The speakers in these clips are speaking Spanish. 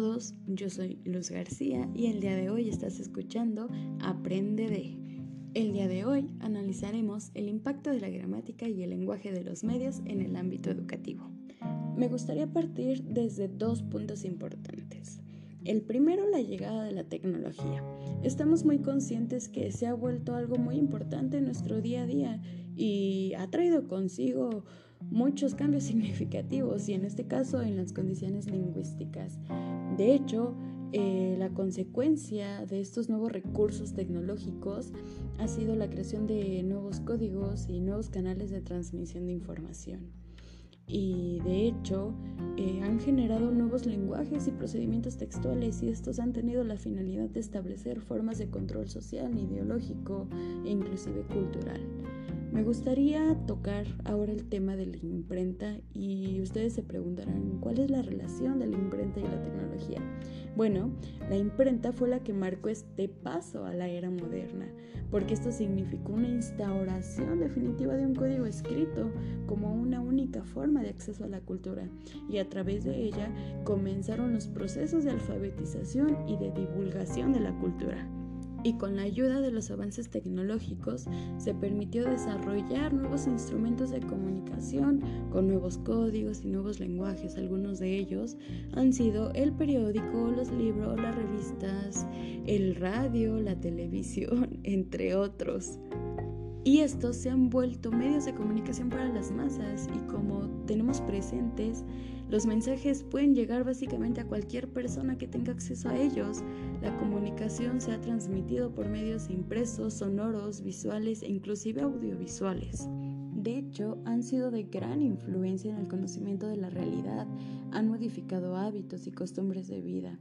todos, yo soy Luz García y el día de hoy estás escuchando Aprende de. El día de hoy analizaremos el impacto de la gramática y el lenguaje de los medios en el ámbito educativo. Me gustaría partir desde dos puntos importantes. El primero, la llegada de la tecnología. Estamos muy conscientes que se ha vuelto algo muy importante en nuestro día a día y ha traído consigo muchos cambios significativos y en este caso en las condiciones lingüísticas. De hecho, eh, la consecuencia de estos nuevos recursos tecnológicos ha sido la creación de nuevos códigos y nuevos canales de transmisión de información. Y de hecho, eh, han generado nuevos lenguajes y procedimientos textuales y estos han tenido la finalidad de establecer formas de control social, ideológico e inclusive cultural. Me gustaría tocar ahora el tema de la imprenta y ustedes se preguntarán cuál es la relación de la imprenta y la tecnología. Bueno, la imprenta fue la que marcó este paso a la era moderna, porque esto significó una instauración definitiva de un código escrito como una única forma de acceso a la cultura y a través de ella comenzaron los procesos de alfabetización y de divulgación de la cultura y con la ayuda de los avances tecnológicos se permitió desarrollar nuevos instrumentos de comunicación con nuevos códigos y nuevos lenguajes. Algunos de ellos han sido el periódico, los libros, las revistas, el radio, la televisión, entre otros. Y estos se han vuelto medios de comunicación para las masas y como tenemos presentes, los mensajes pueden llegar básicamente a cualquier persona que tenga acceso a ellos. La comunicación se ha transmitido por medios impresos, sonoros, visuales e inclusive audiovisuales. De hecho, han sido de gran influencia en el conocimiento de la realidad, han modificado hábitos y costumbres de vida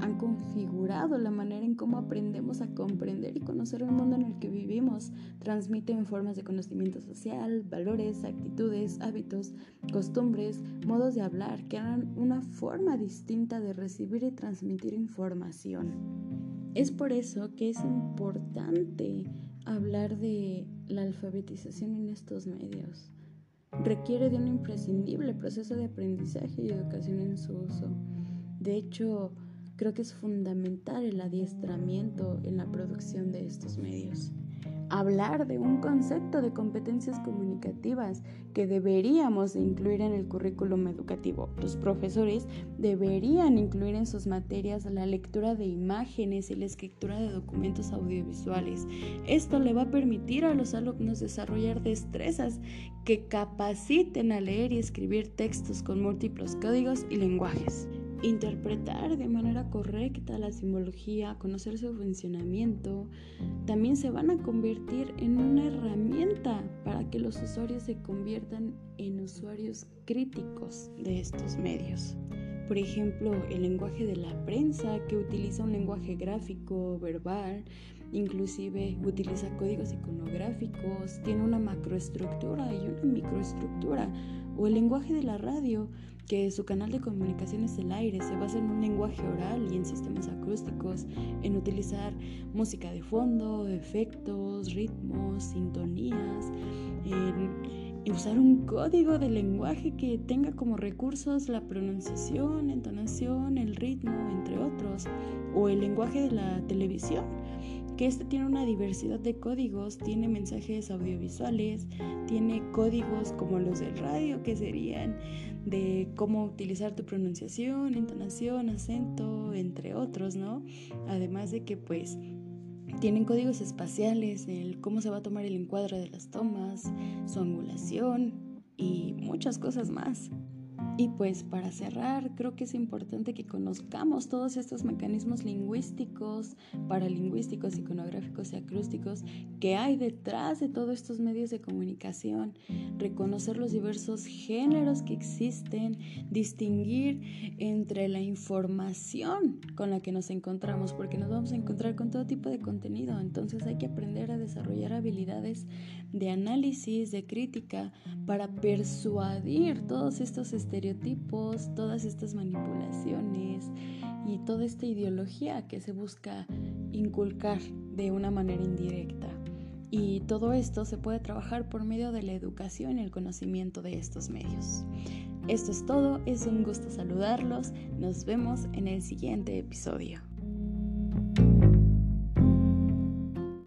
han configurado la manera en cómo aprendemos a comprender y conocer el mundo en el que vivimos. Transmiten formas de conocimiento social, valores, actitudes, hábitos, costumbres, modos de hablar que dan una forma distinta de recibir y transmitir información. Es por eso que es importante hablar de la alfabetización en estos medios. Requiere de un imprescindible proceso de aprendizaje y educación en su uso. De hecho, Creo que es fundamental el adiestramiento en la producción de estos medios. Hablar de un concepto de competencias comunicativas que deberíamos incluir en el currículum educativo. Los profesores deberían incluir en sus materias la lectura de imágenes y la escritura de documentos audiovisuales. Esto le va a permitir a los alumnos desarrollar destrezas que capaciten a leer y escribir textos con múltiples códigos y lenguajes interpretar de manera correcta la simbología, conocer su funcionamiento, también se van a convertir en una herramienta para que los usuarios se conviertan en usuarios críticos de estos medios. Por ejemplo, el lenguaje de la prensa, que utiliza un lenguaje gráfico, verbal, inclusive utiliza códigos iconográficos, tiene una macroestructura y una microestructura, o el lenguaje de la radio, que su canal de comunicación es el aire, se basa en un lenguaje oral y en sistemas acústicos, en utilizar música de fondo, efectos, ritmos, sintonías, en usar un código de lenguaje que tenga como recursos la pronunciación, entonación, el ritmo, entre otros, o el lenguaje de la televisión que este tiene una diversidad de códigos, tiene mensajes audiovisuales, tiene códigos como los del radio, que serían de cómo utilizar tu pronunciación, entonación, acento, entre otros, ¿no? Además de que pues tienen códigos espaciales, el cómo se va a tomar el encuadre de las tomas, su angulación y muchas cosas más. Y pues para cerrar, creo que es importante que conozcamos todos estos mecanismos lingüísticos, paralingüísticos, iconográficos y acústicos que hay detrás de todos estos medios de comunicación, reconocer los diversos géneros que existen, distinguir entre la información con la que nos encontramos, porque nos vamos a encontrar con todo tipo de contenido, entonces hay que aprender a desarrollar habilidades de análisis, de crítica, para persuadir todos estos estereotipos estereotipos, todas estas manipulaciones y toda esta ideología que se busca inculcar de una manera indirecta. Y todo esto se puede trabajar por medio de la educación y el conocimiento de estos medios. Esto es todo, es un gusto saludarlos, nos vemos en el siguiente episodio.